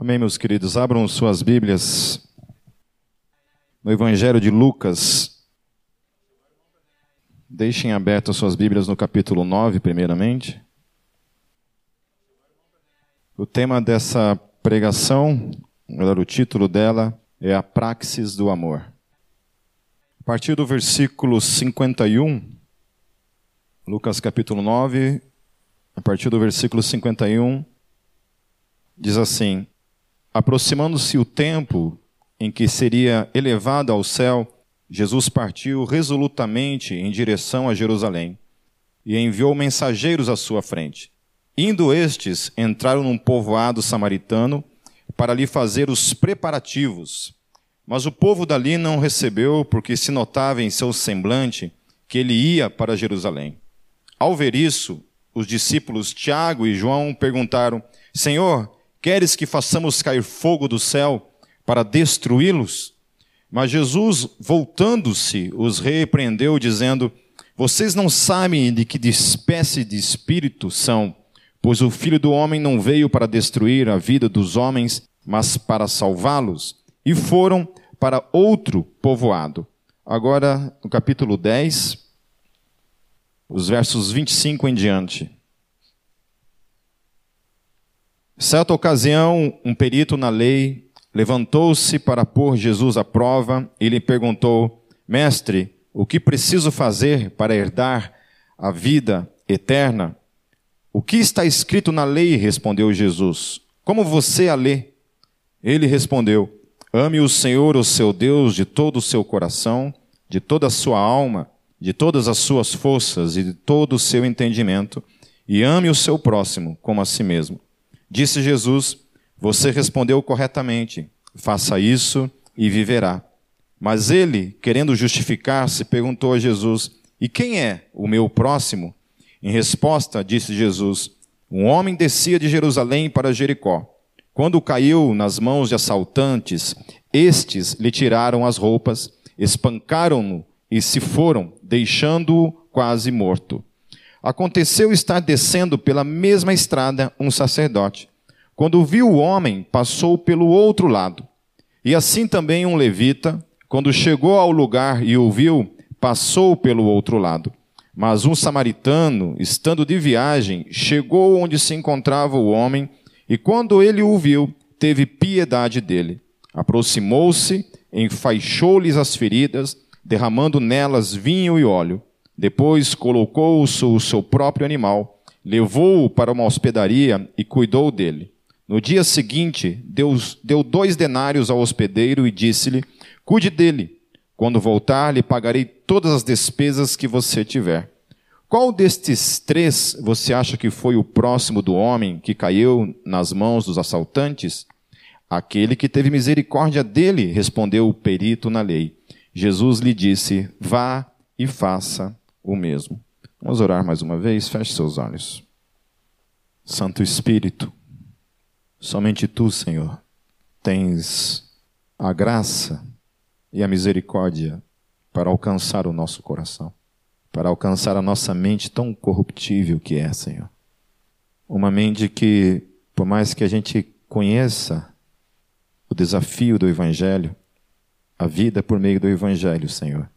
Amém, meus queridos. Abram suas Bíblias no Evangelho de Lucas. Deixem abertas suas Bíblias no capítulo 9, primeiramente. O tema dessa pregação, melhor, o título dela é A Praxis do Amor. A partir do versículo 51, Lucas capítulo 9, a partir do versículo 51, diz assim: Aproximando-se o tempo em que seria elevado ao céu, Jesus partiu resolutamente em direção a Jerusalém e enviou mensageiros à sua frente. Indo estes, entraram num povoado samaritano para lhe fazer os preparativos. Mas o povo dali não recebeu, porque se notava em seu semblante que ele ia para Jerusalém. Ao ver isso, os discípulos Tiago e João perguntaram: Senhor, Queres que façamos cair fogo do céu para destruí-los? Mas Jesus, voltando-se, os repreendeu, dizendo: Vocês não sabem de que espécie de espírito são, pois o filho do homem não veio para destruir a vida dos homens, mas para salvá-los. E foram para outro povoado. Agora, no capítulo 10, os versos 25 em diante. Certa ocasião, um perito na lei levantou-se para pôr Jesus à prova e lhe perguntou: Mestre, o que preciso fazer para herdar a vida eterna? O que está escrito na lei? respondeu Jesus. Como você a lê? Ele respondeu: Ame o Senhor, o seu Deus, de todo o seu coração, de toda a sua alma, de todas as suas forças e de todo o seu entendimento, e ame o seu próximo como a si mesmo. Disse Jesus: Você respondeu corretamente. Faça isso e viverá. Mas ele, querendo justificar-se, perguntou a Jesus: E quem é o meu próximo? Em resposta, disse Jesus: Um homem descia de Jerusalém para Jericó. Quando caiu nas mãos de assaltantes, estes lhe tiraram as roupas, espancaram-no e se foram, deixando-o quase morto. Aconteceu estar descendo pela mesma estrada um sacerdote. Quando viu o homem, passou pelo outro lado. E assim também um levita, quando chegou ao lugar e o viu, passou pelo outro lado. Mas um samaritano, estando de viagem, chegou onde se encontrava o homem, e quando ele o viu, teve piedade dele. Aproximou-se, enfaixou-lhes as feridas, derramando nelas vinho e óleo. Depois colocou o seu próprio animal, levou-o para uma hospedaria e cuidou dele. No dia seguinte, Deus deu dois denários ao hospedeiro e disse-lhe: Cuide dele. Quando voltar, lhe pagarei todas as despesas que você tiver. Qual destes três você acha que foi o próximo do homem que caiu nas mãos dos assaltantes? Aquele que teve misericórdia dele, respondeu o perito na lei. Jesus lhe disse: Vá e faça o mesmo. Vamos orar mais uma vez? Feche seus olhos. Santo Espírito, somente tu, Senhor, tens a graça e a misericórdia para alcançar o nosso coração, para alcançar a nossa mente tão corruptível que é, Senhor. Uma mente que, por mais que a gente conheça o desafio do Evangelho, a vida por meio do Evangelho, Senhor,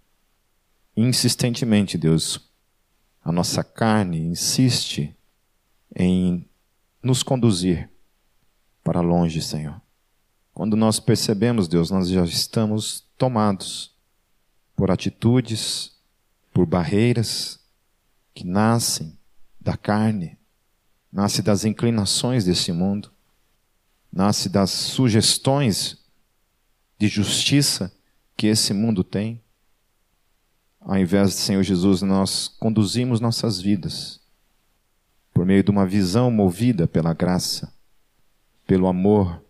insistentemente, Deus, a nossa carne insiste em nos conduzir para longe, Senhor. Quando nós percebemos, Deus, nós já estamos tomados por atitudes, por barreiras que nascem da carne, nasce das inclinações desse mundo, nasce das sugestões de justiça que esse mundo tem ao invés de Senhor Jesus, nós conduzimos nossas vidas por meio de uma visão movida pela graça, pelo amor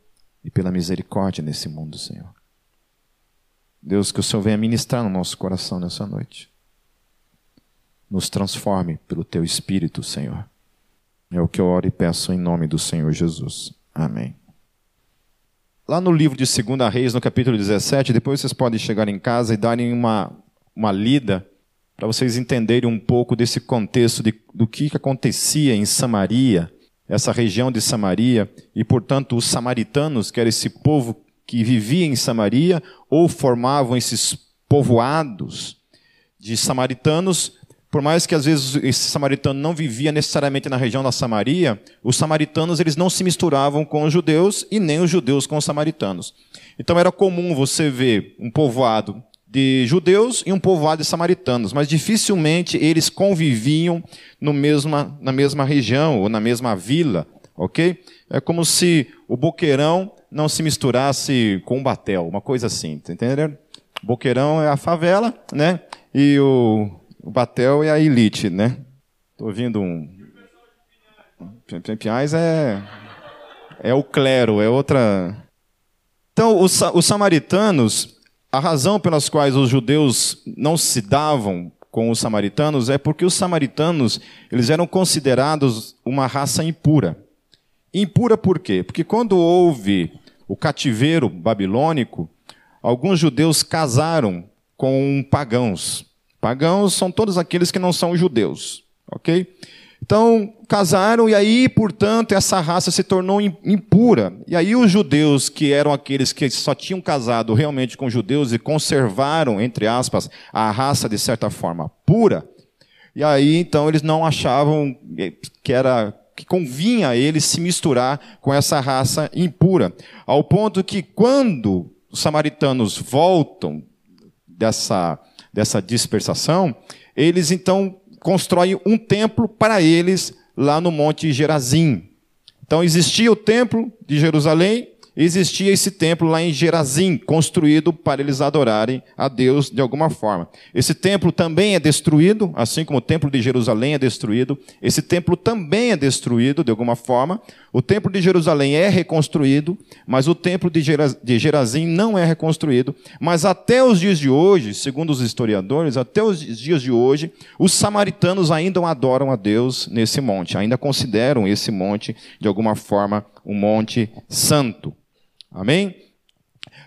e pela misericórdia nesse mundo, Senhor. Deus, que o Senhor venha ministrar no nosso coração nessa noite. Nos transforme pelo teu Espírito, Senhor. É o que eu oro e peço em nome do Senhor Jesus. Amém. Lá no livro de 2 Reis, no capítulo 17, depois vocês podem chegar em casa e darem uma uma lida para vocês entenderem um pouco desse contexto de, do que acontecia em Samaria. essa região de Samaria, e portanto os samaritanos, que era esse povo que vivia em Samaria, ou formavam esses povoados de samaritanos, por mais que às vezes esse samaritano não vivia necessariamente na região da Samaria, os samaritanos eles não se misturavam com os judeus e nem os judeus com os samaritanos. Então era comum você ver um povoado de judeus e um povoado de samaritanos, mas dificilmente eles conviviam no mesma, na mesma região ou na mesma vila, ok? É como se o boqueirão não se misturasse com o batel, uma coisa assim, tá entendendo? Boqueirão é a favela, né? E o, o batel é a elite, né? Tô ouvindo um. Pinhais é é o clero, é outra. Então, os, os samaritanos a razão pelas quais os judeus não se davam com os samaritanos é porque os samaritanos eles eram considerados uma raça impura. Impura por quê? Porque quando houve o cativeiro babilônico, alguns judeus casaram com pagãos. Pagãos são todos aqueles que não são judeus, ok? Então, casaram e aí, portanto, essa raça se tornou impura. E aí os judeus, que eram aqueles que só tinham casado realmente com judeus e conservaram, entre aspas, a raça de certa forma pura, e aí então eles não achavam que era que convinha a eles se misturar com essa raça impura, ao ponto que quando os samaritanos voltam dessa dessa dispersação, eles então constrói um templo para eles lá no Monte Gerazim. Então existia o templo de Jerusalém, existia esse templo lá em Gerazim, construído para eles adorarem a Deus de alguma forma. Esse templo também é destruído, assim como o templo de Jerusalém é destruído. Esse templo também é destruído de alguma forma. O templo de Jerusalém é reconstruído, mas o templo de Gerazim não é reconstruído. Mas até os dias de hoje, segundo os historiadores, até os dias de hoje, os samaritanos ainda adoram a Deus nesse monte, ainda consideram esse monte de alguma forma um monte santo. Amém?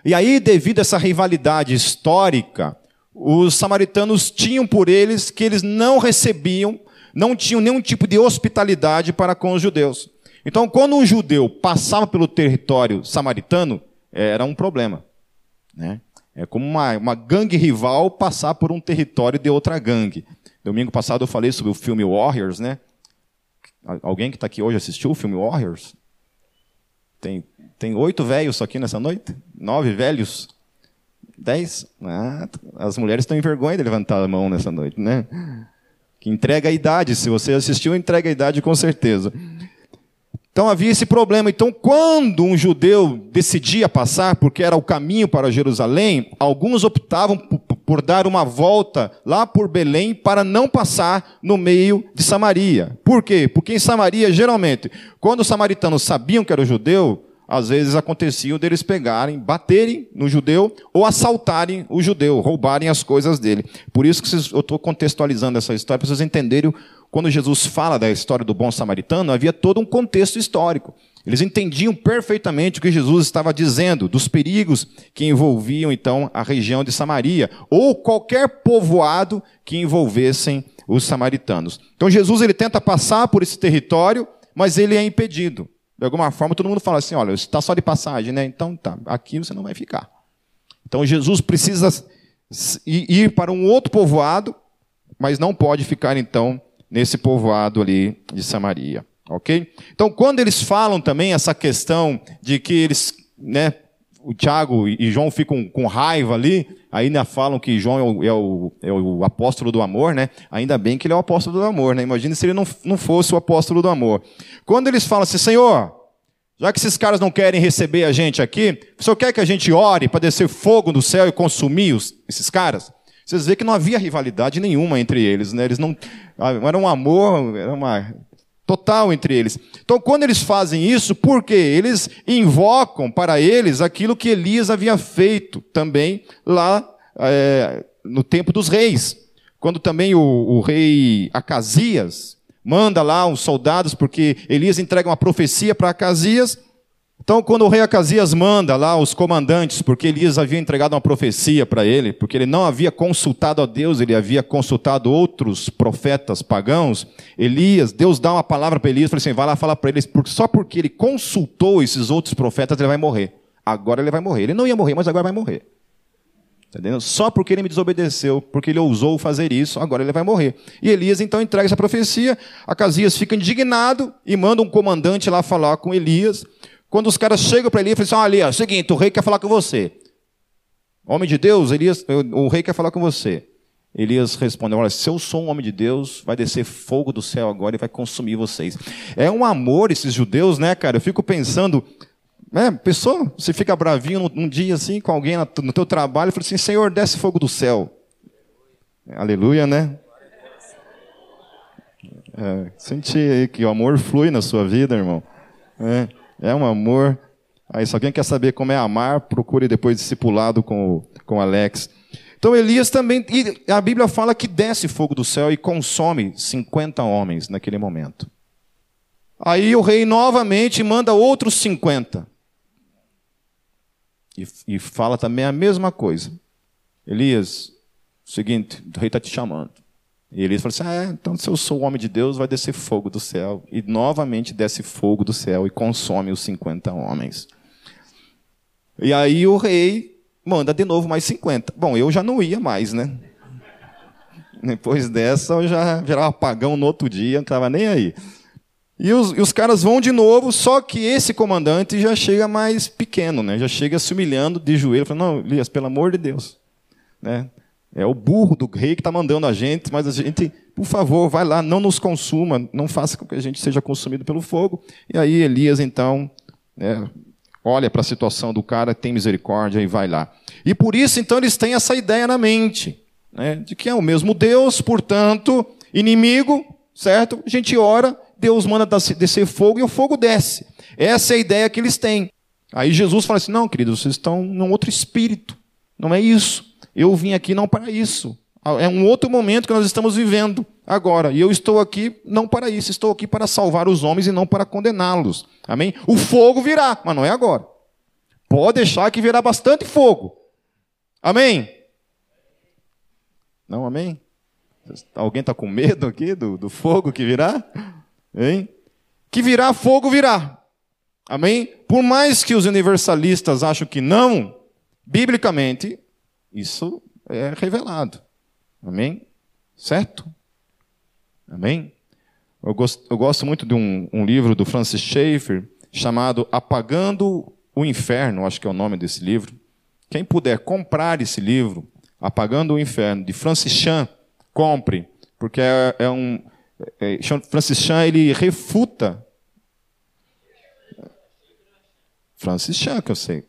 E aí, devido a essa rivalidade histórica, os samaritanos tinham por eles que eles não recebiam, não tinham nenhum tipo de hospitalidade para com os judeus. Então, quando um judeu passava pelo território samaritano, era um problema. Né? É como uma, uma gangue rival passar por um território de outra gangue. Domingo passado eu falei sobre o filme Warriors, né? Alguém que está aqui hoje assistiu o filme Warriors? Tem tem oito velhos aqui nessa noite? Nove velhos? Dez? Ah, as mulheres estão em vergonha de levantar a mão nessa noite, né? Que entrega a idade. Se você assistiu, entrega a idade com certeza. Então havia esse problema. Então, quando um judeu decidia passar, porque era o caminho para Jerusalém, alguns optavam por dar uma volta lá por Belém para não passar no meio de Samaria. Por quê? Porque em Samaria, geralmente, quando os samaritanos sabiam que era judeu, às vezes acontecia deles pegarem, baterem no judeu ou assaltarem o judeu, roubarem as coisas dele. Por isso que eu estou contextualizando essa história, para vocês entenderem, quando Jesus fala da história do bom samaritano, havia todo um contexto histórico. Eles entendiam perfeitamente o que Jesus estava dizendo, dos perigos que envolviam então a região de Samaria, ou qualquer povoado que envolvessem os samaritanos. Então Jesus ele tenta passar por esse território, mas ele é impedido. De alguma forma, todo mundo fala assim: olha, está só de passagem, né? Então tá, aqui você não vai ficar. Então Jesus precisa ir para um outro povoado, mas não pode ficar então nesse povoado ali de Samaria, ok? Então, quando eles falam também essa questão de que eles, né, o Tiago e João ficam com raiva ali, ainda falam que João é o, é, o, é o, apóstolo do amor, né? Ainda bem que ele é o apóstolo do amor, né? Imagina se ele não, não fosse o apóstolo do amor. Quando eles falam assim, Senhor, já que esses caras não querem receber a gente aqui, o senhor quer que a gente ore para descer fogo do céu e consumir os, esses caras? Vocês veem que não havia rivalidade nenhuma entre eles, né? Eles não era um amor, era uma total entre eles. Então, quando eles fazem isso, por quê? Eles invocam para eles aquilo que Elias havia feito também lá é, no tempo dos reis. Quando também o, o rei Acasias manda lá uns soldados, porque Elias entrega uma profecia para Acasias, Então, quando o rei Acasias manda lá os comandantes, porque Elias havia entregado uma profecia para ele, porque ele não havia consultado a Deus, ele havia consultado outros profetas pagãos, Elias, Deus dá uma palavra para Elias, fala assim, vai lá falar para eles, só porque ele consultou esses outros profetas, ele vai morrer. Agora ele vai morrer. Ele não ia morrer, mas agora vai morrer. Entendeu? Só porque ele me desobedeceu, porque ele ousou fazer isso, agora ele vai morrer. E Elias então entrega essa profecia, Acasias fica indignado e manda um comandante lá falar com Elias, quando os caras chegam para Elias e falam assim: Elias, é o seguinte, o rei quer falar com você. Homem de Deus, Elias, o rei quer falar com você. Elias respondeu: Olha, se eu sou um homem de Deus, vai descer fogo do céu agora e vai consumir vocês. É um amor esses judeus, né, cara? Eu fico pensando, né, pessoa, você fica bravinho num, dia assim com alguém no teu trabalho e fala assim: Senhor, desce fogo do céu. Aleluia, né? É, aí que o amor flui na sua vida, irmão. É. É um amor. Aí, se alguém quer saber como é amar, procure depois discipulado com, com Alex. Então Elias também, e a Bíblia fala que desce fogo do céu e consome 50 homens naquele momento. Aí o rei novamente manda outros 50. E, e fala também a mesma coisa. Elias, seguinte, o rei está te chamando. E Elias falou assim: ah, é, então se eu sou homem de Deus, vai descer fogo do céu. E novamente desce fogo do céu e consome os 50 homens. E aí o rei manda de novo mais 50. Bom, eu já não ia mais, né? Depois dessa, eu já virava pagão no outro dia, não estava nem aí. E os, e os, caras vão de novo, só que esse comandante já chega mais pequeno, né? já chega se humilhando de joelho, falando, não, Elias, pelo amor de Deus. Né? É o burro do rei que está mandando a gente, mas a gente, por favor, vai lá, não nos consuma, não faça com que a gente seja consumido pelo fogo. E aí Elias, então, né, olha para a situação do cara, tem misericórdia e vai lá. E por isso, então, eles têm essa ideia na mente, né, de que é o mesmo Deus, portanto, inimigo, certo? A gente ora, Deus manda descer fogo e o fogo desce. Essa é a ideia que eles têm. Aí Jesus fala assim: não, queridos, vocês estão num outro espírito. Não é isso. Eu vim aqui não para isso. É um outro momento que nós estamos vivendo agora. E eu estou aqui não para isso, estou aqui para salvar os homens e não para condená-los. Amém? O fogo virá, mas não é agora. Pode deixar que virá bastante fogo. Amém? Não, amém? Alguém está com medo aqui do, do fogo que virá? Hein? Que virá, fogo virá. Amém? Por mais que os universalistas acham que não, biblicamente, isso é revelado. Amém? Certo? Amém? Eu gosto, eu gosto muito de um, um, livro do Francis Schaeffer chamado Apagando o Inferno, acho que é o nome desse livro. Quem puder comprar esse livro, Apagando o Inferno, de Francis Chan, compre, porque é, é um. É, Francis Chan ele refuta. Francis Chan, que eu sei.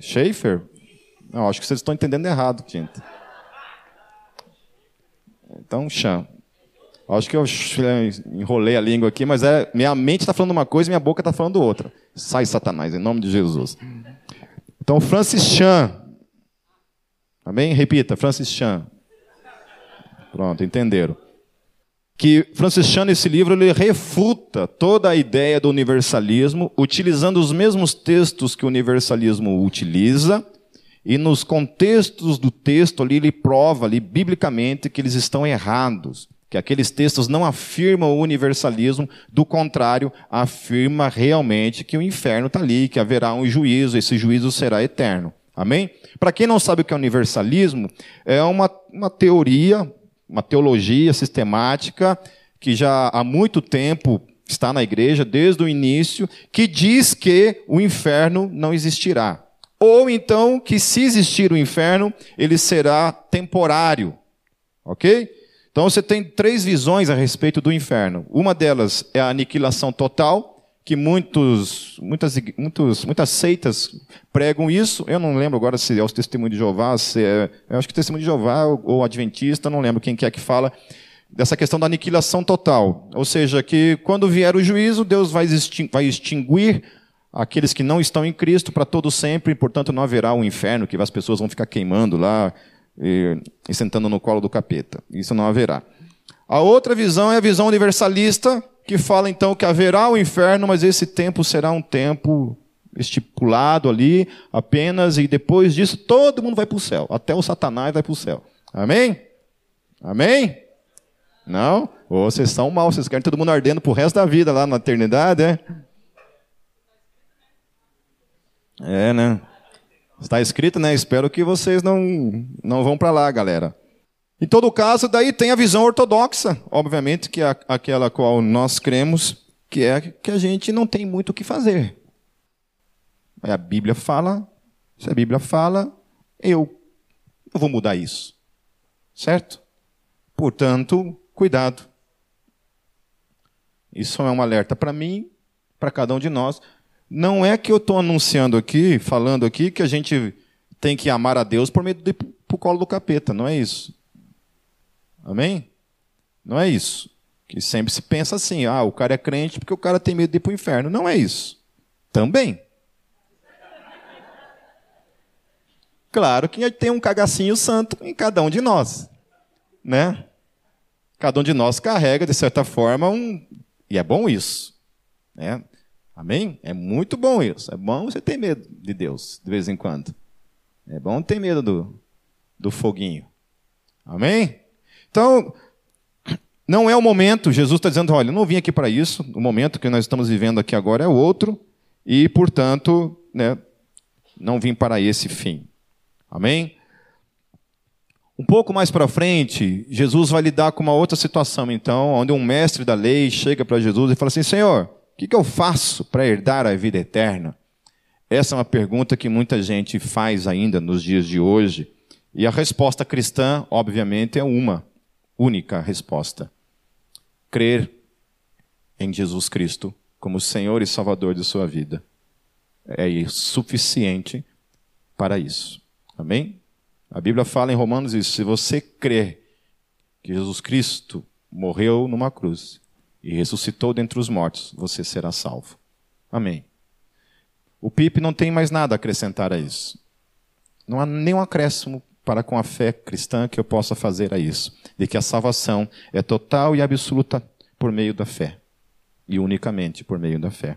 Schaeffer? Não, acho que vocês estão entendendo errado, gente. Então, chão. Acho que eu enrolei a língua aqui, mas é minha mente está falando uma coisa e minha boca está falando outra. Sai, Satanás, em nome de Jesus. Então, Francis Chan. Amém? Repita, Francis Chan. Pronto, entenderam. Que Francis Chan, nesse livro, ele refuta toda a ideia do universalismo, utilizando os mesmos textos que o universalismo utiliza, e nos contextos do texto ali, ele prova ali, biblicamente, que eles estão errados. Que aqueles textos não afirmam o universalismo, do contrário, afirma realmente que o inferno está ali, que haverá um juízo, esse juízo será eterno. Amém? Para quem não sabe o que é universalismo, é uma, uma teoria, uma teologia sistemática, que já há muito tempo está na igreja, desde o início, que diz que o inferno não existirá. Ou então que se existir o inferno, ele será temporário. Ok? Então você tem três visões a respeito do inferno. Uma delas é a aniquilação total, que muitos, muitas, muitos, muitas seitas pregam isso. Eu não lembro agora se é o testemunho de Jeová, se é, eu acho que é testemunho de Jeová ou, adventista, não lembro quem que é que fala dessa questão da aniquilação total. Ou seja, que quando vier o juízo, Deus vai extinguir aqueles que não estão em Cristo para todo sempre, portanto não haverá um inferno que as pessoas vão ficar queimando lá e, e sentando no colo do capeta. Isso não haverá. A outra visão é a visão universalista, que fala então que haverá o inferno, mas esse tempo será um tempo estipulado ali apenas, e depois disso todo mundo vai para o céu, até o Satanás vai para o céu. Amém? Amém? Não? Ou vocês são mal, vocês querem todo mundo ardendo para o resto da vida lá na eternidade, é? É, né? Está escrito, né? Espero que vocês não, não vão para lá, galera. Em todo caso, daí tem a visão ortodoxa, obviamente, que é aquela qual nós cremos, que é que a gente não tem muito o que fazer. A Bíblia fala, se a Bíblia fala, eu, eu vou mudar isso. Certo? Portanto, cuidado. Isso é um alerta para mim, para cada um de nós. Não é que eu estou anunciando aqui, falando aqui, que a gente tem que amar a Deus por meio do pro colo do capeta. Não é isso. Amém? Não é isso. Que sempre se pensa assim, ah, o cara é crente porque o cara tem medo de ir para o inferno. Não é isso. Também. Claro que tem um cagacinho santo em cada um de nós, né? Cada um de nós carrega, de certa forma, um. E é bom isso. Né? Amém? É muito bom isso. É bom você ter medo de Deus, de vez em quando. É bom ter medo do, do foguinho. Amém? Então, não é o momento, Jesus está dizendo: olha, eu não vim aqui para isso, o momento que nós estamos vivendo aqui agora é outro, e, portanto, né, não vim para esse fim. Amém? Um pouco mais para frente, Jesus vai lidar com uma outra situação, então, onde um mestre da lei chega para Jesus e fala assim: Senhor, que, que eu faço para herdar a vida eterna? Essa é uma pergunta que muita gente faz ainda nos dias de hoje. E a resposta cristã, obviamente, é uma única resposta: crer em Jesus Cristo como Senhor e Salvador de sua vida. É suficiente para isso. Amém? A Bíblia fala em Romanos isso: se você crer que Jesus Cristo morreu numa cruz e ressuscitou dentre os mortos, você será salvo. Amém. O Pipe não tem mais nada a acrescentar a isso. Não há nenhum acréscimo para com a fé cristã que eu possa fazer a isso, de que a salvação é total e absoluta por meio da fé, e unicamente por meio da fé.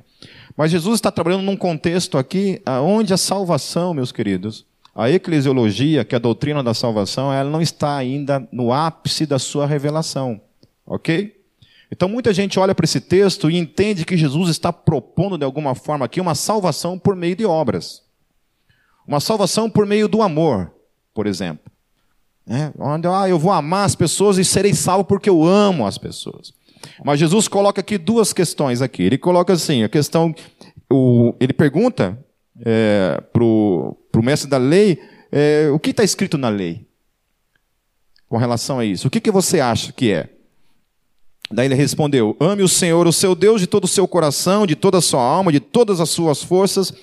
Mas Jesus está trabalhando num contexto aqui onde a salvação, meus queridos, a eclesiologia, que é a doutrina da salvação, ela não está ainda no ápice da sua revelação, ok? Então muita gente olha para esse texto e entende que Jesus está propondo de alguma forma aqui uma salvação por meio de obras. Uma salvação por meio do amor por exemplo. É, onde ah, eu vou amar as pessoas e serei salvo porque eu amo as pessoas. Mas Jesus coloca aqui duas questões aqui. Ele coloca assim, a questão, o, ele pergunta é, para o mestre da lei, é, o que está escrito na lei com relação a isso? O que, que você acha que é? Daí ele respondeu: Ame o Senhor, o seu Deus, de todo o seu coração, de toda a sua alma, de todas as suas forças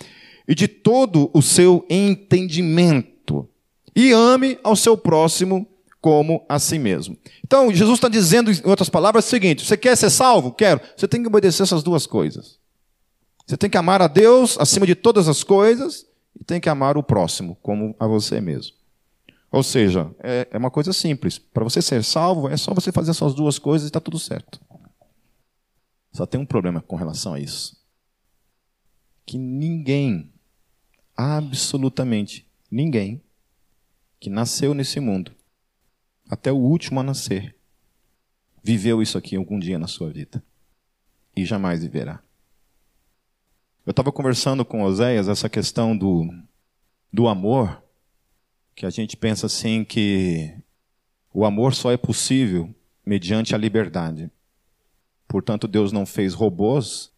e de todo o seu entendimento e ame ao seu próximo como a si mesmo. Então, Jesus está dizendo, em outras palavras, o seguinte: você quer ser salvo? Quero. Você tem que obedecer essas duas coisas. Você tem que amar a Deus acima de todas as coisas e tem que amar o próximo como a você mesmo. Ou seja, é, é uma coisa simples. Para você ser salvo, é só você fazer essas duas coisas e está tudo certo. Só tem um problema com relação a isso. Que ninguém, absolutamente ninguém, que nasceu nesse mundo, até o último a nascer, viveu isso aqui algum dia na sua vida. E jamais viverá. Eu estava conversando com Oséias essa questão do, do amor, que a gente pensa assim que o amor só é possível mediante a liberdade. Portanto, Deus não fez robôs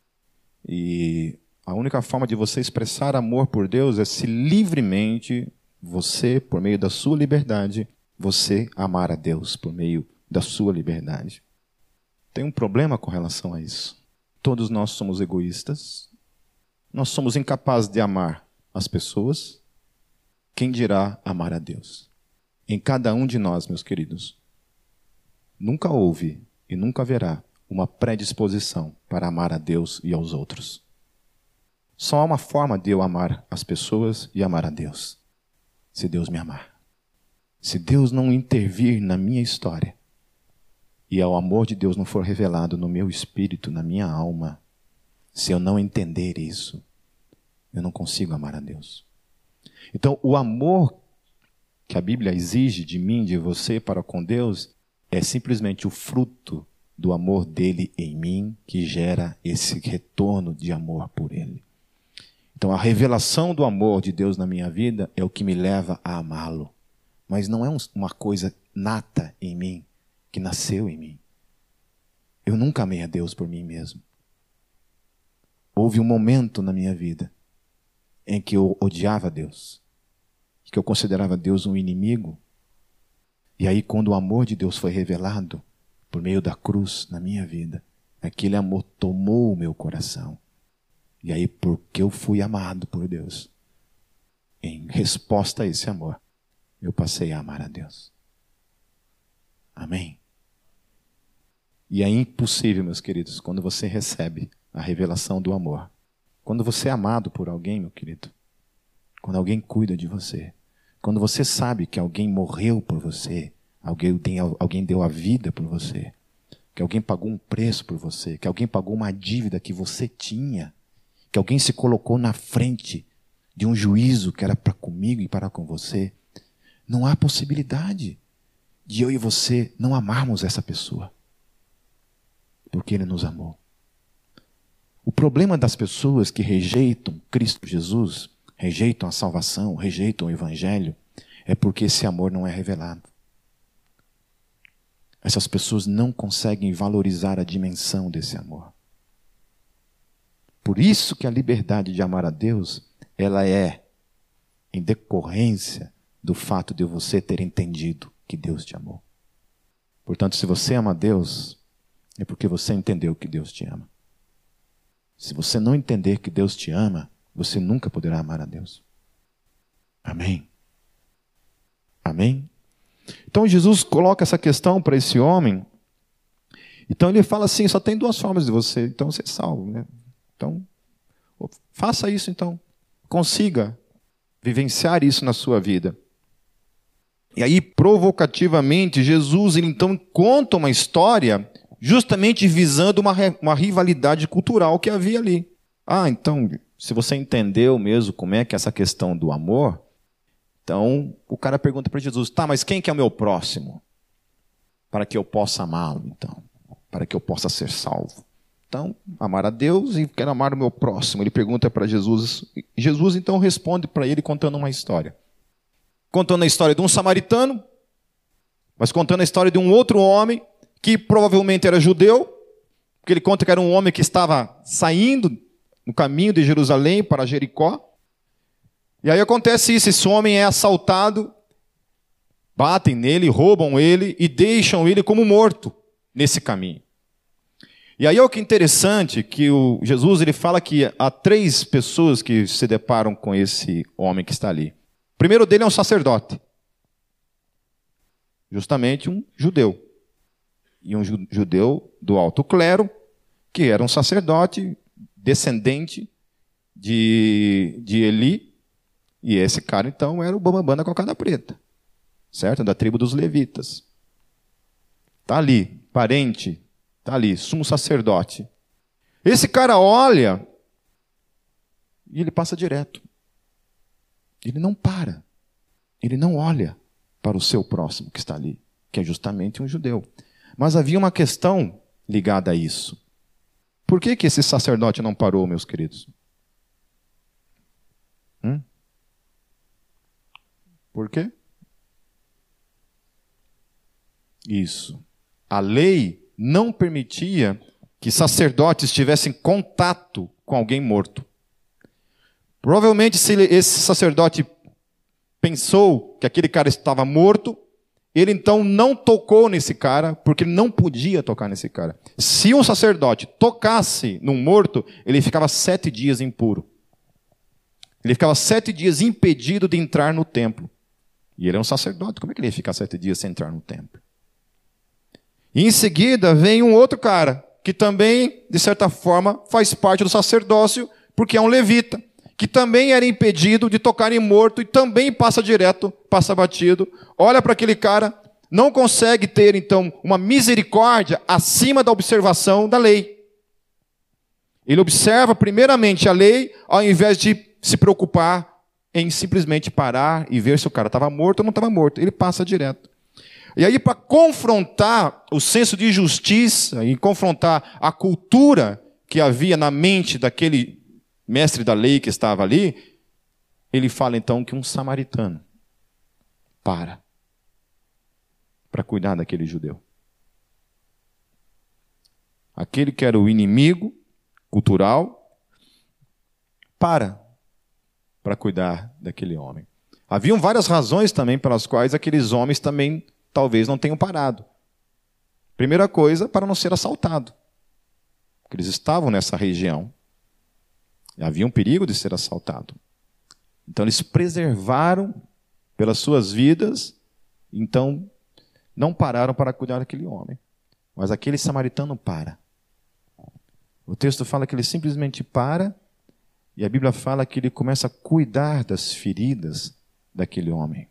e a única forma de você expressar amor por Deus é se livremente você, por meio da sua liberdade, você amar a Deus por meio da sua liberdade. Tem um problema com relação a isso. Todos nós somos egoístas. Nós somos incapazes de amar as pessoas. Quem dirá amar a Deus? Em cada um de nós, meus queridos, nunca houve e nunca haverá uma predisposição para amar a Deus e aos outros. Só há uma forma de eu amar as pessoas e amar a Deus se Deus me amar. Se Deus não intervir na minha história e o amor de Deus não for revelado no meu espírito, na minha alma, se eu não entender isso, eu não consigo amar a Deus. Então, o amor que a Bíblia exige de mim, de você para com Deus, é simplesmente o fruto do amor dele em mim que gera esse retorno de amor por ele. Então, a revelação do amor de Deus na minha vida é o que me leva a amá-lo. Mas não é uma coisa nata em mim, que nasceu em mim. Eu nunca amei a Deus por mim mesmo. Houve um momento na minha vida em que eu odiava Deus, que eu considerava Deus um inimigo. E aí, quando o amor de Deus foi revelado por meio da cruz na minha vida, aquele amor tomou o meu coração. E aí, porque eu fui amado por Deus, em resposta a esse amor, eu passei a amar a Deus. Amém? E é impossível, meus queridos, quando você recebe a revelação do amor. Quando você é amado por alguém, meu querido. Quando alguém cuida de você. Quando você sabe que alguém morreu por você. Alguém, tem, alguém deu a vida por você. Que alguém pagou um preço por você. Que alguém pagou uma dívida que você tinha. Que alguém se colocou na frente de um juízo que era para comigo e para com você. Não há possibilidade de eu e você não amarmos essa pessoa porque Ele nos amou. O problema das pessoas que rejeitam Cristo Jesus, rejeitam a salvação, rejeitam o Evangelho, é porque esse amor não é revelado. Essas pessoas não conseguem valorizar a dimensão desse amor. Por isso que a liberdade de amar a Deus, ela é em decorrência do fato de você ter entendido que Deus te amou. Portanto, se você ama Deus, é porque você entendeu que Deus te ama. Se você não entender que Deus te ama, você nunca poderá amar a Deus. Amém? Amém? Então Jesus coloca essa questão para esse homem. Então ele fala assim: só tem duas formas de você, então você é salvo. Né? Então, faça isso então. Consiga vivenciar isso na sua vida. E aí, provocativamente, Jesus então conta uma história justamente visando uma, uma rivalidade cultural que havia ali. Ah, então, se você entendeu mesmo como é que é essa questão do amor, então o cara pergunta para Jesus: tá, mas quem que é o meu próximo? Para que eu possa amá-lo, então, para que eu possa ser salvo. Então, amar a Deus e quero amar o meu próximo. Ele pergunta para Jesus. Jesus então responde para ele contando uma história. Contando a história de um samaritano, mas contando a história de um outro homem que provavelmente era judeu, porque ele conta que era um homem que estava saindo no caminho de Jerusalém para Jericó. E aí acontece isso: esse homem é assaltado, batem nele, roubam ele e deixam ele como morto nesse caminho. E aí é o que é interessante que o Jesus ele fala que há três pessoas que se deparam com esse homem que está ali. O primeiro dele é um sacerdote, justamente um judeu e um judeu do alto clero, que era um sacerdote descendente de, de Eli, e esse cara então era o Bambambam da cocada preta, certo? Da tribo dos levitas. Tá ali, parente, tá ali, sumo sacerdote. Esse cara olha e ele passa direto. Ele não para. Ele não olha para o seu próximo que está ali, que é justamente um judeu. Mas havia uma questão ligada a isso. Por que, que esse sacerdote não parou, meus queridos? Hum? Por quê? Isso. A lei não permitia que sacerdotes tivessem contato com alguém morto. Provavelmente, se esse sacerdote pensou que aquele cara estava morto, ele então não tocou nesse cara, porque ele não podia tocar nesse cara. Se um sacerdote tocasse num morto, ele ficava sete dias impuro. Ele ficava sete dias impedido de entrar no templo. E ele é um sacerdote, como é que ele ia ficar sete dias sem entrar no templo? E em seguida vem um outro cara, que também, de certa forma, faz parte do sacerdócio, porque é um levita que também era impedido de tocar em morto e também passa direto, passa batido, olha para aquele cara, não consegue ter, então, uma misericórdia acima da observação da lei. Ele observa primeiramente a lei, ao invés de se preocupar em simplesmente parar e ver se o cara estava morto ou não estava morto. Ele passa direto. E aí, para confrontar o senso de justiça e confrontar a cultura que havia na mente daquele mestre da lei que estava ali, ele fala então que um samaritano para para cuidar daquele judeu. Aquele que era o inimigo cultural para para cuidar daquele homem. Haviam várias razões também pelas quais aqueles homens também talvez não tenham parado. Primeira coisa, para não ser assaltado. Porque eles estavam nessa região. Havia um perigo de ser assaltado. Então eles preservaram pelas suas vidas, então não pararam para cuidar daquele homem. Mas aquele samaritano para. O texto fala que ele simplesmente para e a Bíblia fala que ele começa a cuidar das feridas daquele homem.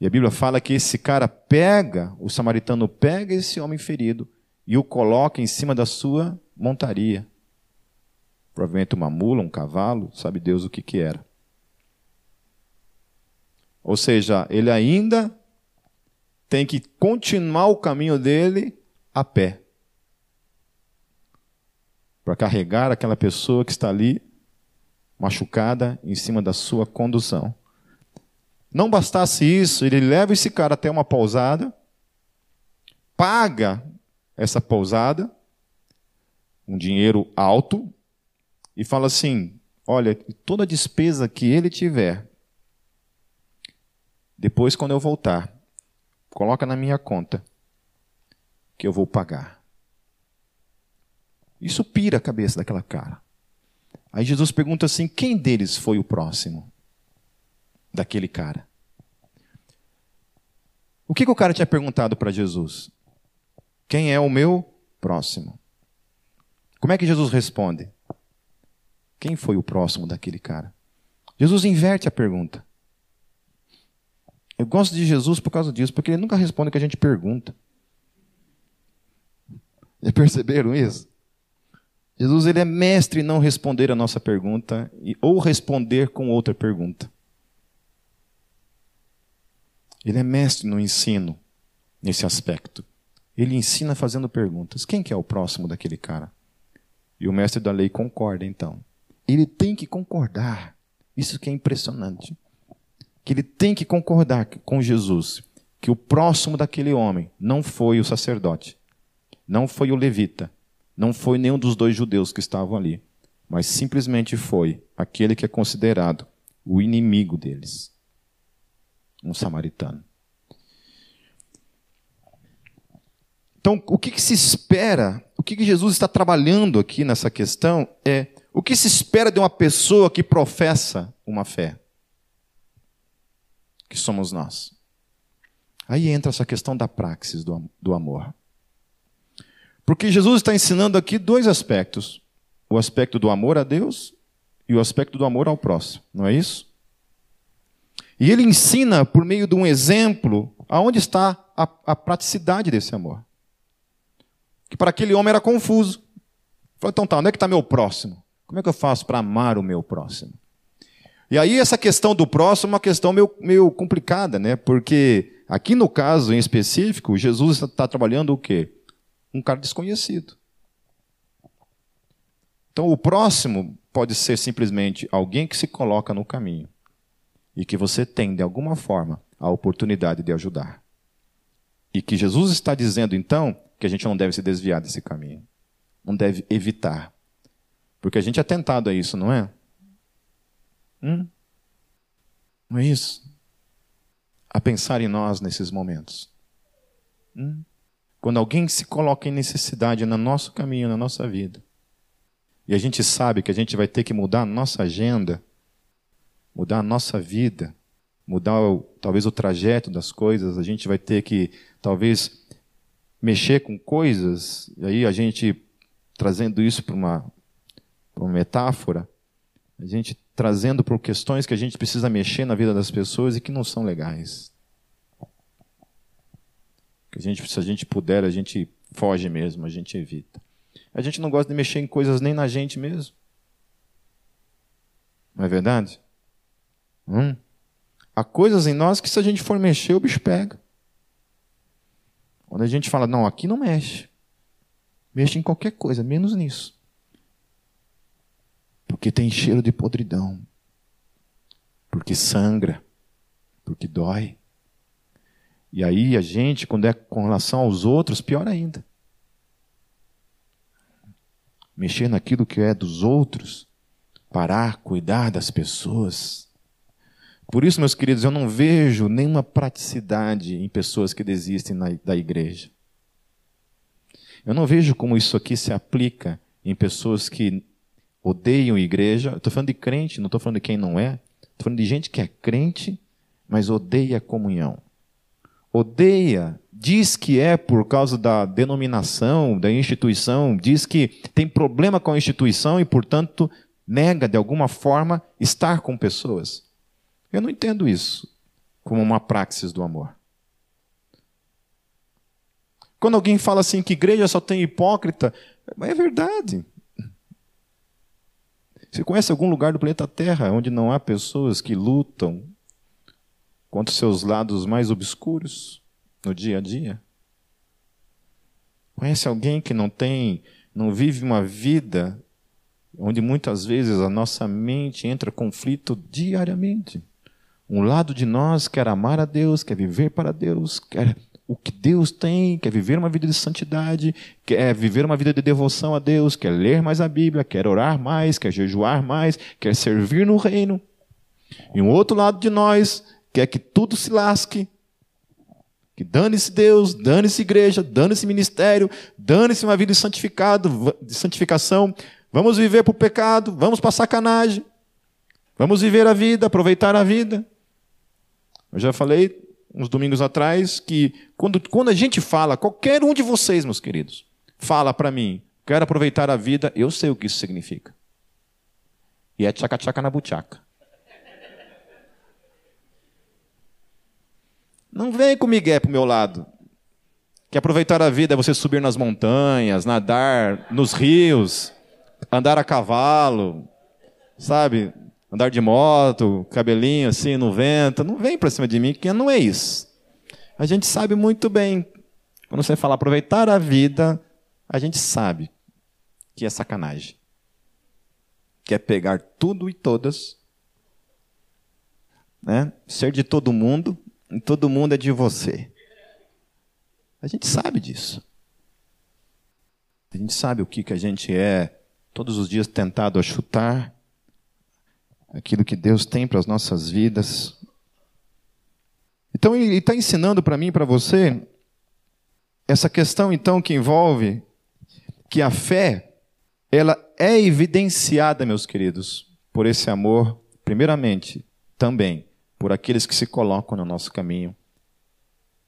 E a Bíblia fala que esse cara pega, o samaritano pega esse homem ferido e o coloca em cima da sua montaria. Provavelmente uma mula, um cavalo, sabe Deus o que que era. Ou seja, ele ainda tem que continuar o caminho dele a pé para carregar aquela pessoa que está ali machucada em cima da sua condução. Não bastasse isso, ele leva esse cara até uma pousada, paga essa pousada, um dinheiro alto, e fala assim: olha, toda despesa que ele tiver, depois, quando eu voltar, coloca na minha conta, que eu vou pagar. Isso pira a cabeça daquela cara. Aí Jesus pergunta assim: quem deles foi o próximo daquele cara? O que, que o cara tinha perguntado para Jesus? Quem é o meu próximo? Como é que Jesus responde? Quem foi o próximo daquele cara? Jesus inverte a pergunta. Eu gosto de Jesus por causa disso, porque ele nunca responde o que a gente pergunta. Já perceberam isso? Jesus ele é mestre em não responder a nossa pergunta ou responder com outra pergunta. Ele é mestre no ensino nesse aspecto. Ele ensina fazendo perguntas. Quem que é o próximo daquele cara? E o mestre da lei concorda então. Ele tem que concordar. Isso que é impressionante. Que ele tem que concordar com Jesus que o próximo daquele homem não foi o sacerdote, não foi o levita, não foi nenhum dos dois judeus que estavam ali, mas simplesmente foi aquele que é considerado o inimigo deles um samaritano. Então, o que, que se espera, o que, que Jesus está trabalhando aqui nessa questão é o que se espera de uma pessoa que professa uma fé, que somos nós. Aí entra essa questão da praxis do, do amor. Porque Jesus está ensinando aqui dois aspectos: o aspecto do amor a Deus e o aspecto do amor ao próximo, não é isso? E ele ensina por meio de um exemplo aonde está a, a praticidade desse amor. Que para aquele homem era confuso. Falou, então tá, onde é que está meu próximo? Como é que eu faço para amar o meu próximo? E aí essa questão do próximo é uma questão meio, meio complicada, né? Porque aqui no caso em específico, Jesus está trabalhando o quê? um cara desconhecido. Então, o próximo pode ser simplesmente alguém que se coloca no caminho e que você tem, de alguma forma, a oportunidade de ajudar. E que Jesus está dizendo, então, que a gente não deve se desviar desse caminho. Não deve evitar. Porque a gente é tentado a isso, não é? Hum? Não é isso? A pensar em nós nesses momentos. Hum? Quando alguém se coloca em necessidade no nosso caminho, na nossa vida, e a gente sabe que a gente vai ter que mudar a nossa agenda, mudar a nossa vida, mudar talvez o trajeto das coisas, a gente vai ter que talvez mexer com coisas, e aí a gente trazendo isso para uma, uma metáfora, a gente trazendo por questões que a gente precisa mexer na vida das pessoas e que não são legais. Que a gente, se a gente puder, a gente foge mesmo, a gente evita. A gente não gosta de mexer em coisas nem na gente mesmo. Não é verdade? Hum? Há coisas em nós que se a gente for mexer, o bicho pega. Quando a gente fala, não, aqui não mexe. Mexe em qualquer coisa, menos nisso. Porque tem cheiro de podridão. Porque sangra. Porque dói. E aí a gente, quando é com relação aos outros, pior ainda. Mexer naquilo que é dos outros, parar, cuidar das pessoas. Por isso, meus queridos, eu não vejo nenhuma praticidade em pessoas que desistem na, da igreja. Eu não vejo como isso aqui se aplica em pessoas que odeiam igreja. Estou falando de crente, não estou falando de quem não é. Estou falando de gente que é crente, mas odeia a comunhão. Odeia, diz que é por causa da denominação, da instituição, diz que tem problema com a instituição e, portanto, nega de alguma forma estar com pessoas. Eu não entendo isso como uma praxis do amor. Quando alguém fala assim que igreja só tem hipócrita, é verdade. Você conhece algum lugar do planeta Terra onde não há pessoas que lutam contra seus lados mais obscuros no dia a dia? Conhece alguém que não tem, não vive uma vida onde muitas vezes a nossa mente entra em conflito diariamente? Um lado de nós quer amar a Deus, quer viver para Deus, quer o que Deus tem, quer viver uma vida de santidade, quer viver uma vida de devoção a Deus, quer ler mais a Bíblia, quer orar mais, quer jejuar mais, quer servir no reino. E um outro lado de nós quer que tudo se lasque, que dane-se Deus, dane-se igreja, dane-se ministério, dane-se uma vida de, santificado, de santificação. Vamos viver para o pecado, vamos para sacanagem. Vamos viver a vida, aproveitar a vida. Eu já falei uns domingos atrás, que quando, quando a gente fala, qualquer um de vocês, meus queridos, fala para mim, quero aproveitar a vida, eu sei o que isso significa. E é tchaca-tchaca na buchaca. Não vem com Miguel pro meu lado. Que aproveitar a vida é você subir nas montanhas, nadar nos rios, andar a cavalo, sabe? Andar de moto, cabelinho assim no vento. Não vem para cima de mim, que não é isso. A gente sabe muito bem. Quando você fala aproveitar a vida, a gente sabe que é sacanagem. Que é pegar tudo e todas, né? ser de todo mundo, e todo mundo é de você. A gente sabe disso. A gente sabe o que, que a gente é todos os dias tentado a chutar, aquilo que Deus tem para as nossas vidas. Então, ele está ensinando para mim e para você essa questão, então, que envolve que a fé, ela é evidenciada, meus queridos, por esse amor, primeiramente, também, por aqueles que se colocam no nosso caminho.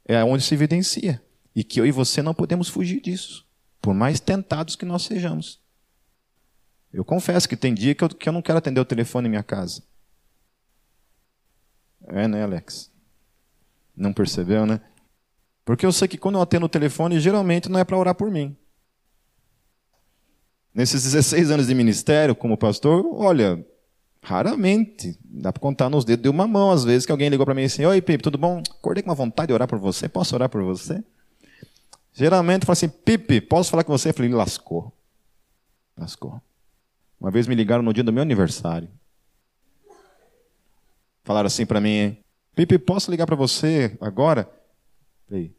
É onde se evidencia. E que eu e você não podemos fugir disso, por mais tentados que nós sejamos. Eu confesso que tem dia que eu, que eu não quero atender o telefone em minha casa. É, né, Alex? Não percebeu, né? Porque eu sei que quando eu atendo o telefone, geralmente não é para orar por mim. Nesses 16 anos de ministério como pastor, olha, raramente, dá para contar nos dedos de uma mão, às vezes, que alguém ligou para mim assim: Oi, Pipe, tudo bom? Acordei com uma vontade de orar por você, posso orar por você? Geralmente falo assim: Pipe, posso falar com você? Eu falei: lascou. Lascou. Uma vez me ligaram no dia do meu aniversário. Falaram assim para mim: Pipe, posso ligar para você agora? Falei: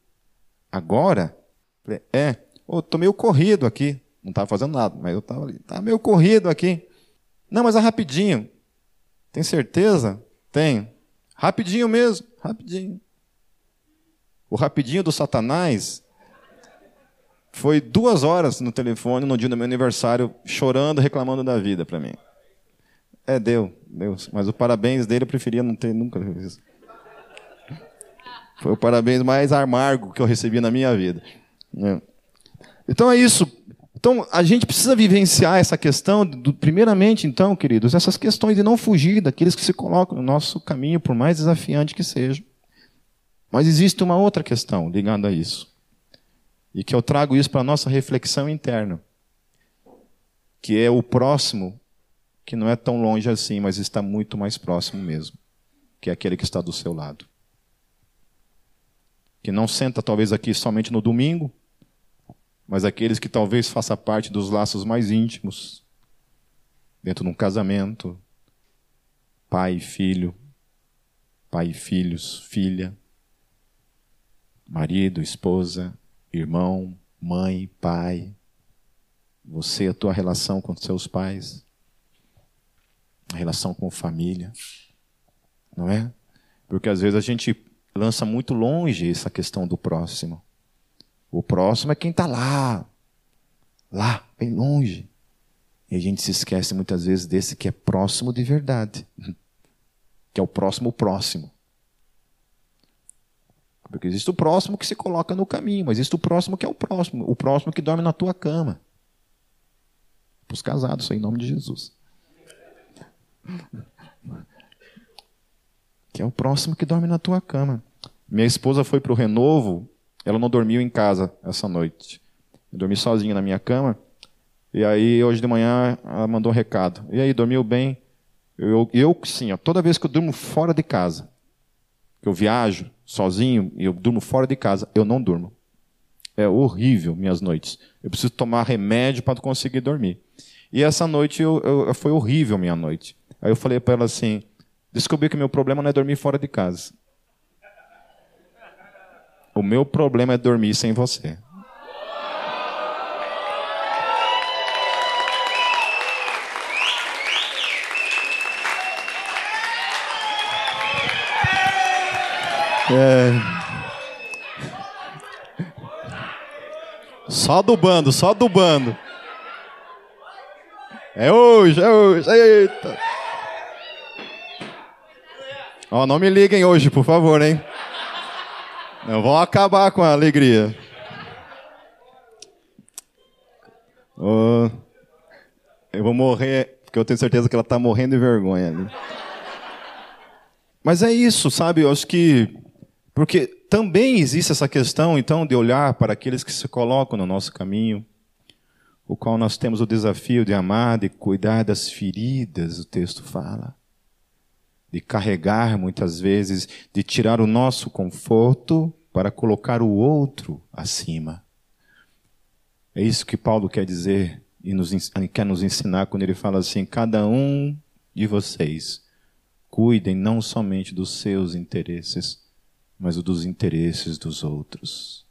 Agora? Falei: É. Oh, tô meio corrido aqui. Não estava fazendo nada, mas eu estava ali. Tá meio corrido aqui. Não, mas é rapidinho. Tem certeza? Tenho. Rapidinho mesmo, rapidinho. O rapidinho do Satanás foi duas horas no telefone no dia do meu aniversário, chorando, reclamando da vida para mim. É, deu, deu. Mas o parabéns dele eu preferia não ter nunca. Foi o parabéns mais amargo que eu recebi na minha vida. É. Então é isso. Então a gente precisa vivenciar essa questão, do, primeiramente, então, queridos, essas questões de não fugir daqueles que se colocam no nosso caminho, por mais desafiante que seja. Mas existe uma outra questão ligada a isso. E que eu trago isso para a nossa reflexão interna. Que é o próximo, que não é tão longe assim, mas está muito mais próximo mesmo. Que é aquele que está do seu lado. Que não senta talvez aqui somente no domingo, mas aqueles que talvez faça parte dos laços mais íntimos, dentro de um casamento, pai e filho, pai e filhos, filha, marido, esposa, irmão, mãe, pai, você, a tua relação com seus pais, a relação com família, não é? Porque às vezes a gente lança muito longe essa questão do próximo. O próximo é quem está lá, lá, bem longe. E a gente se esquece muitas vezes desse que é próximo de verdade, que é o próximo próximo. Porque existe o próximo que se coloca no caminho, mas existe o próximo que é o próximo, o próximo que dorme na tua cama. Para os casados, em nome de Jesus. Que é o próximo que dorme na tua cama. Minha esposa foi para o renovo ela não dormiu em casa essa noite. Eu dormi sozinho na minha cama. E aí, hoje de manhã, ela mandou um recado. E aí, dormiu bem? Eu, eu sim, ó, toda vez que eu durmo fora de casa, eu viajo sozinho e eu durmo fora de casa, eu não durmo. É horrível minhas noites. Eu preciso tomar remédio para conseguir dormir. E essa noite eu, eu, foi horrível minha noite. Aí eu falei para ela assim: descobri que meu problema não é dormir fora de casa. O meu problema é dormir sem você. É... Só do bando, só do bando. É hoje, é hoje, eita. Ó, não me liguem hoje, por favor, hein? Não vão acabar com a alegria. Oh, eu vou morrer, porque eu tenho certeza que ela está morrendo de vergonha. Mas é isso, sabe? Eu acho que. Porque também existe essa questão, então, de olhar para aqueles que se colocam no nosso caminho, o qual nós temos o desafio de amar, de cuidar das feridas, o texto fala de carregar muitas vezes, de tirar o nosso conforto para colocar o outro acima. É isso que Paulo quer dizer e nos, quer nos ensinar quando ele fala assim: cada um de vocês cuidem não somente dos seus interesses, mas dos interesses dos outros.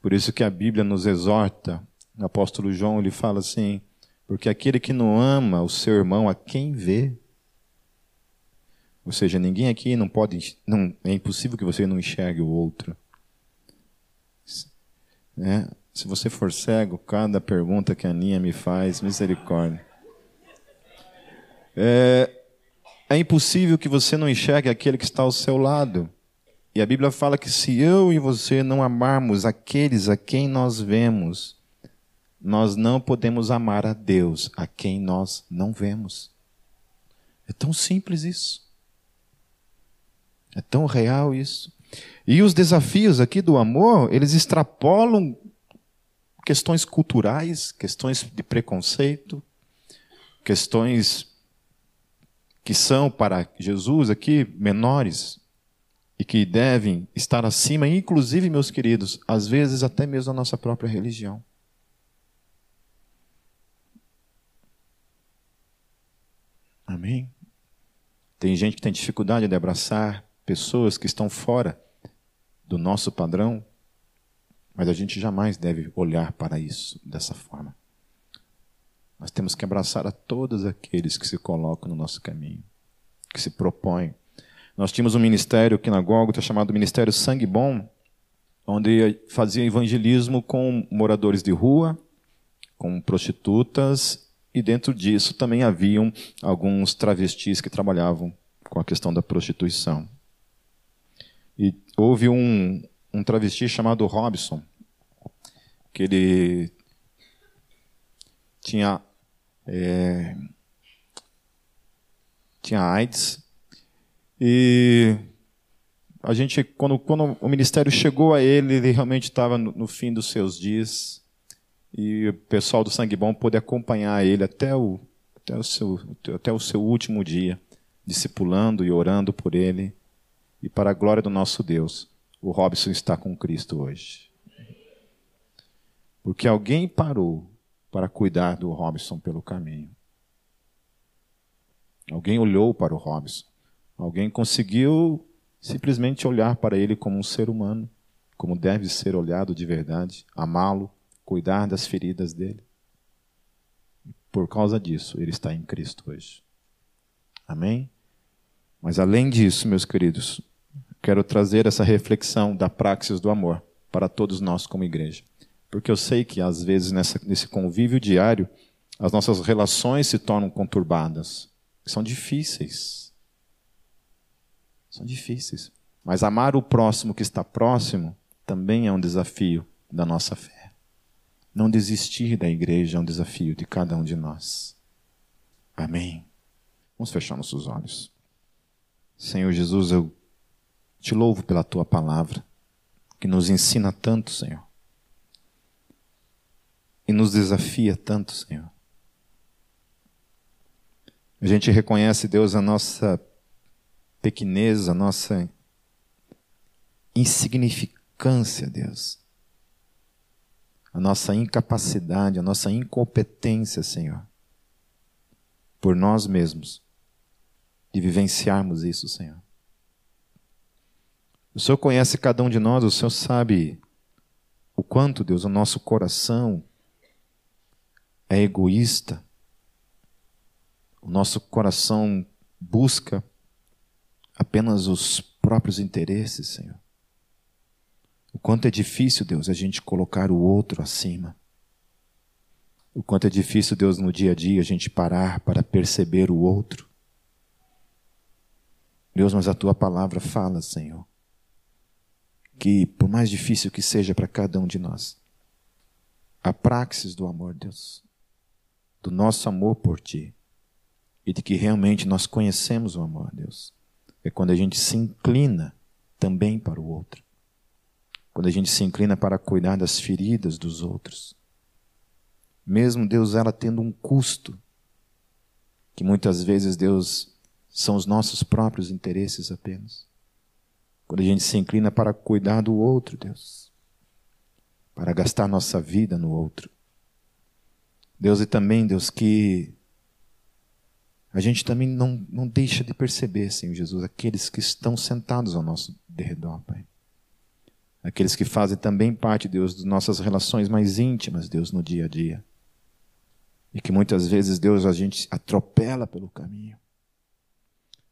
Por isso que a Bíblia nos exorta, o apóstolo João ele fala assim: porque aquele que não ama o seu irmão a quem vê, ou seja, ninguém aqui não pode, não, é impossível que você não enxergue o outro. É, se você for cego, cada pergunta que a Aninha me faz, misericórdia. É, é impossível que você não enxergue aquele que está ao seu lado. E a Bíblia fala que se eu e você não amarmos aqueles a quem nós vemos, nós não podemos amar a Deus a quem nós não vemos. É tão simples isso. É tão real isso. E os desafios aqui do amor, eles extrapolam questões culturais, questões de preconceito, questões que são para Jesus aqui menores e que devem estar acima, inclusive, meus queridos, às vezes até mesmo a nossa própria religião. Amém? Tem gente que tem dificuldade de abraçar pessoas que estão fora do nosso padrão, mas a gente jamais deve olhar para isso dessa forma. Nós temos que abraçar a todos aqueles que se colocam no nosso caminho, que se propõem. Nós tínhamos um ministério aqui na Gólgota chamado Ministério Sangue Bom, onde fazia evangelismo com moradores de rua, com prostitutas, e dentro disso também haviam alguns travestis que trabalhavam com a questão da prostituição. E houve um, um travesti chamado Robson, que ele tinha, é, tinha AIDS e a gente, quando, quando o ministério chegou a ele, ele realmente estava no, no, fim dos seus dias. E o pessoal do Sangue Bom pôde acompanhar ele até o, até o, seu, até o seu último dia, discipulando e orando por ele. E para a glória do nosso Deus, o Robson está com Cristo hoje. Porque alguém parou para cuidar do Robson pelo caminho. Alguém olhou para o Robson. Alguém conseguiu simplesmente olhar para ele como um ser humano, como deve ser olhado de verdade, amá-lo, cuidar das feridas dele. Por causa disso, ele está em Cristo hoje. Amém? Mas além disso, meus queridos, quero trazer essa reflexão da praxis do amor para todos nós como igreja. Porque eu sei que às vezes nessa, nesse convívio diário, as nossas relações se tornam conturbadas, são difíceis. São difíceis. Mas amar o próximo que está próximo também é um desafio da nossa fé. Não desistir da igreja é um desafio de cada um de nós. Amém. Vamos fechar nossos olhos. Senhor Jesus, eu te louvo pela tua palavra, que nos ensina tanto, Senhor. E nos desafia tanto, Senhor. A gente reconhece, Deus, a nossa pequenez, a nossa insignificância, Deus. A nossa incapacidade, a nossa incompetência, Senhor. Por nós mesmos. De vivenciarmos isso, Senhor. O Senhor conhece cada um de nós, o Senhor sabe o quanto, Deus, o nosso coração é egoísta. O nosso coração busca apenas os próprios interesses, Senhor. O quanto é difícil, Deus, a gente colocar o outro acima. O quanto é difícil, Deus, no dia a dia a gente parar para perceber o outro. Deus, mas a tua palavra fala, Senhor, que por mais difícil que seja para cada um de nós, a praxis do amor, Deus, do nosso amor por ti, e de que realmente nós conhecemos o amor, Deus é quando a gente se inclina também para o outro. Quando a gente se inclina para cuidar das feridas dos outros. Mesmo Deus ela tendo um custo, que muitas vezes Deus são os nossos próprios interesses apenas. Quando a gente se inclina para cuidar do outro, Deus, para gastar nossa vida no outro. Deus, e também, Deus, que a gente também não, não deixa de perceber, Senhor Jesus, aqueles que estão sentados ao nosso derredor, Pai. Aqueles que fazem também parte, Deus, das nossas relações mais íntimas, Deus, no dia a dia. E que muitas vezes, Deus, a gente atropela pelo caminho.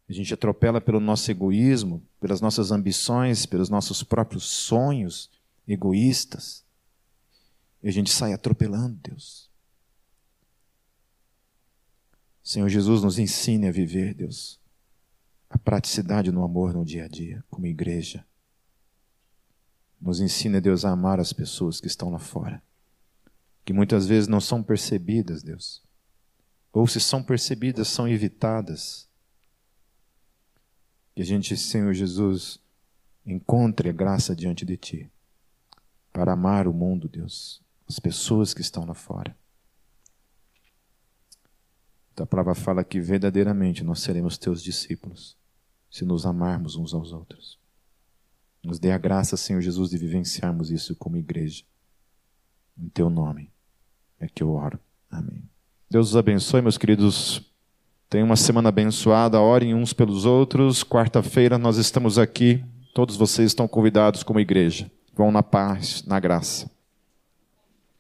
A gente atropela pelo nosso egoísmo, pelas nossas ambições, pelos nossos próprios sonhos egoístas. E a gente sai atropelando, Deus. Senhor Jesus, nos ensine a viver, Deus, a praticidade no amor no dia a dia, como igreja. Nos ensine, Deus, a amar as pessoas que estão lá fora, que muitas vezes não são percebidas, Deus. Ou se são percebidas, são evitadas. Que a gente, Senhor Jesus, encontre a graça diante de Ti para amar o mundo, Deus, as pessoas que estão lá fora. A palavra fala que verdadeiramente nós seremos teus discípulos, se nos amarmos uns aos outros. Nos dê a graça, Senhor Jesus, de vivenciarmos isso como igreja. Em teu nome é que eu oro. Amém. Deus os abençoe, meus queridos. Tenham uma semana abençoada. Orem uns pelos outros. Quarta-feira nós estamos aqui. Todos vocês estão convidados como igreja. Vão na paz, na graça.